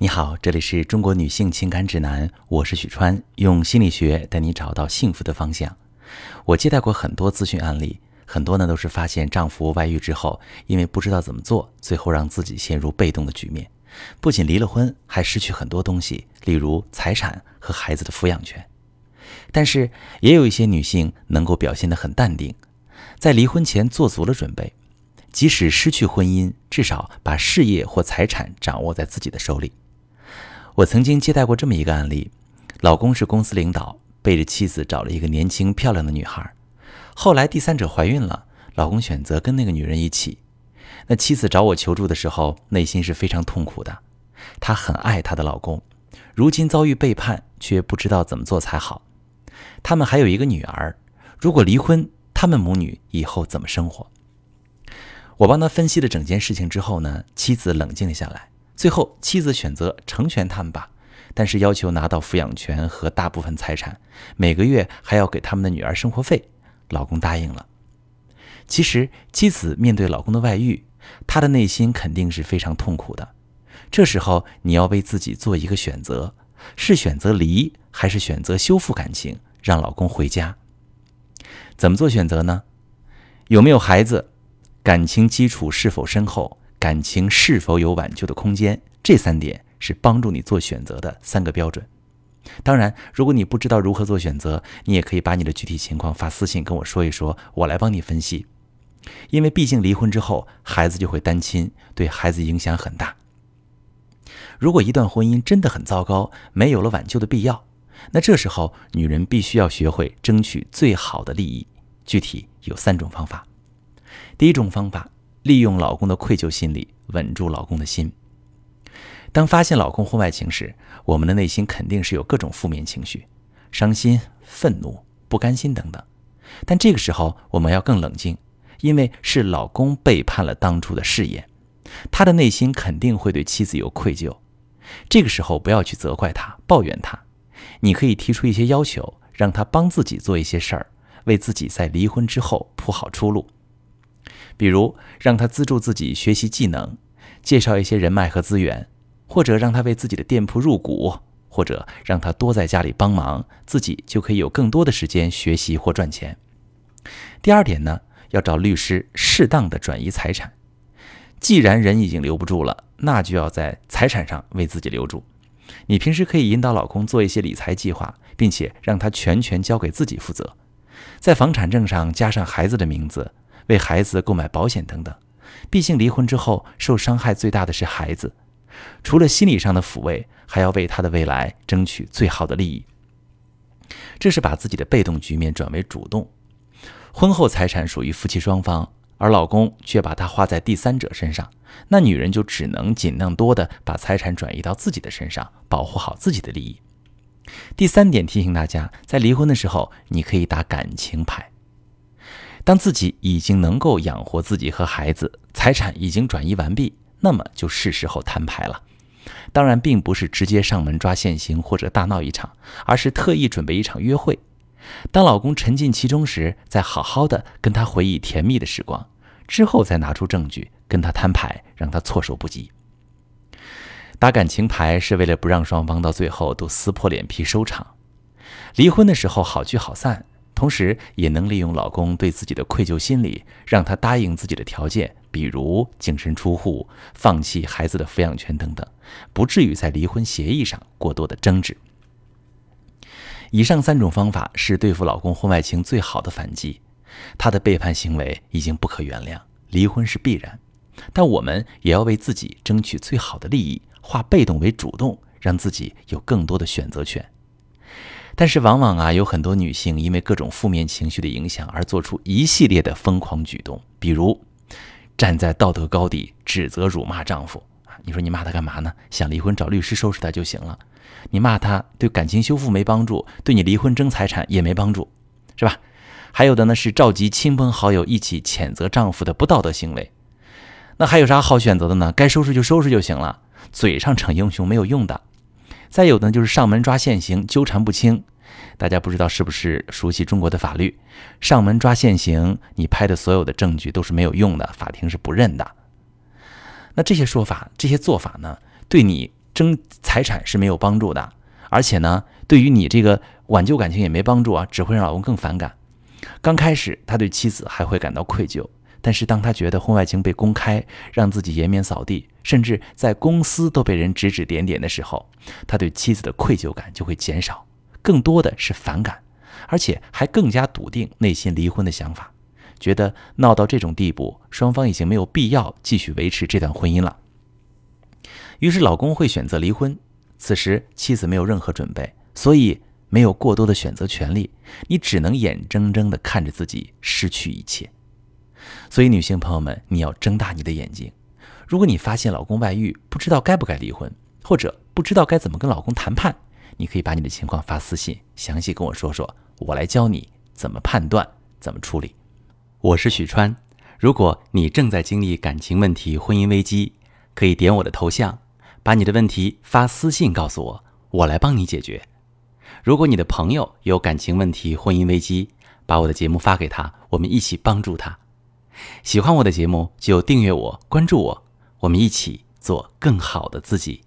你好，这里是中国女性情感指南，我是许川，用心理学带你找到幸福的方向。我接待过很多咨询案例，很多呢都是发现丈夫外遇之后，因为不知道怎么做，最后让自己陷入被动的局面，不仅离了婚，还失去很多东西，例如财产和孩子的抚养权。但是也有一些女性能够表现得很淡定，在离婚前做足了准备，即使失去婚姻，至少把事业或财产掌握在自己的手里。我曾经接待过这么一个案例：老公是公司领导，背着妻子找了一个年轻漂亮的女孩。后来第三者怀孕了，老公选择跟那个女人一起。那妻子找我求助的时候，内心是非常痛苦的。她很爱她的老公，如今遭遇背叛，却不知道怎么做才好。他们还有一个女儿，如果离婚，他们母女以后怎么生活？我帮他分析了整件事情之后呢，妻子冷静了下来。最后，妻子选择成全他们吧，但是要求拿到抚养权和大部分财产，每个月还要给他们的女儿生活费。老公答应了。其实，妻子面对老公的外遇，她的内心肯定是非常痛苦的。这时候，你要为自己做一个选择：是选择离，还是选择修复感情，让老公回家？怎么做选择呢？有没有孩子？感情基础是否深厚？感情是否有挽救的空间？这三点是帮助你做选择的三个标准。当然，如果你不知道如何做选择，你也可以把你的具体情况发私信跟我说一说，我来帮你分析。因为毕竟离婚之后，孩子就会单亲，对孩子影响很大。如果一段婚姻真的很糟糕，没有了挽救的必要，那这时候女人必须要学会争取最好的利益。具体有三种方法。第一种方法。利用老公的愧疚心理稳住老公的心。当发现老公婚外情时，我们的内心肯定是有各种负面情绪，伤心、愤怒、不甘心等等。但这个时候我们要更冷静，因为是老公背叛了当初的誓言，他的内心肯定会对妻子有愧疚。这个时候不要去责怪他、抱怨他，你可以提出一些要求，让他帮自己做一些事儿，为自己在离婚之后铺好出路。比如让他资助自己学习技能，介绍一些人脉和资源，或者让他为自己的店铺入股，或者让他多在家里帮忙，自己就可以有更多的时间学习或赚钱。第二点呢，要找律师适当的转移财产。既然人已经留不住了，那就要在财产上为自己留住。你平时可以引导老公做一些理财计划，并且让他全权交给自己负责，在房产证上加上孩子的名字。为孩子购买保险等等，毕竟离婚之后受伤害最大的是孩子。除了心理上的抚慰，还要为他的未来争取最好的利益。这是把自己的被动局面转为主动。婚后财产属于夫妻双方，而老公却把它花在第三者身上，那女人就只能尽量多的把财产转移到自己的身上，保护好自己的利益。第三点提醒大家，在离婚的时候，你可以打感情牌。当自己已经能够养活自己和孩子，财产已经转移完毕，那么就是时候摊牌了。当然，并不是直接上门抓现行或者大闹一场，而是特意准备一场约会。当老公沉浸其中时，再好好的跟他回忆甜蜜的时光，之后再拿出证据跟他摊牌，让他措手不及。打感情牌是为了不让双方到最后都撕破脸皮收场。离婚的时候好聚好散。同时，也能利用老公对自己的愧疚心理，让他答应自己的条件，比如净身出户、放弃孩子的抚养权等等，不至于在离婚协议上过多的争执。以上三种方法是对付老公婚外情最好的反击。他的背叛行为已经不可原谅，离婚是必然，但我们也要为自己争取最好的利益，化被动为主动，让自己有更多的选择权。但是往往啊，有很多女性因为各种负面情绪的影响而做出一系列的疯狂举动，比如站在道德高地指责、辱骂丈夫啊你说你骂他干嘛呢？想离婚找律师收拾他就行了。你骂他对感情修复没帮助，对你离婚争财产也没帮助，是吧？还有的呢是召集亲朋好友一起谴责丈夫的不道德行为。那还有啥好选择的呢？该收拾就收拾就行了，嘴上逞英雄没有用的。再有呢，就是上门抓现行，纠缠不清。大家不知道是不是熟悉中国的法律？上门抓现行，你拍的所有的证据都是没有用的，法庭是不认的。那这些说法、这些做法呢，对你争财产是没有帮助的，而且呢，对于你这个挽救感情也没帮助啊，只会让老公更反感。刚开始，他对妻子还会感到愧疚，但是当他觉得婚外情被公开，让自己颜面扫地，甚至在公司都被人指指点点的时候，他对妻子的愧疚感就会减少，更多的是反感，而且还更加笃定内心离婚的想法，觉得闹到这种地步，双方已经没有必要继续维持这段婚姻了。于是，老公会选择离婚。此时，妻子没有任何准备，所以。没有过多的选择权利，你只能眼睁睁地看着自己失去一切。所以，女性朋友们，你要睁大你的眼睛。如果你发现老公外遇，不知道该不该离婚，或者不知道该怎么跟老公谈判，你可以把你的情况发私信，详细跟我说说，我来教你怎么判断，怎么处理。我是许川。如果你正在经历感情问题、婚姻危机，可以点我的头像，把你的问题发私信告诉我，我来帮你解决。如果你的朋友有感情问题、婚姻危机，把我的节目发给他，我们一起帮助他。喜欢我的节目就订阅我、关注我，我们一起做更好的自己。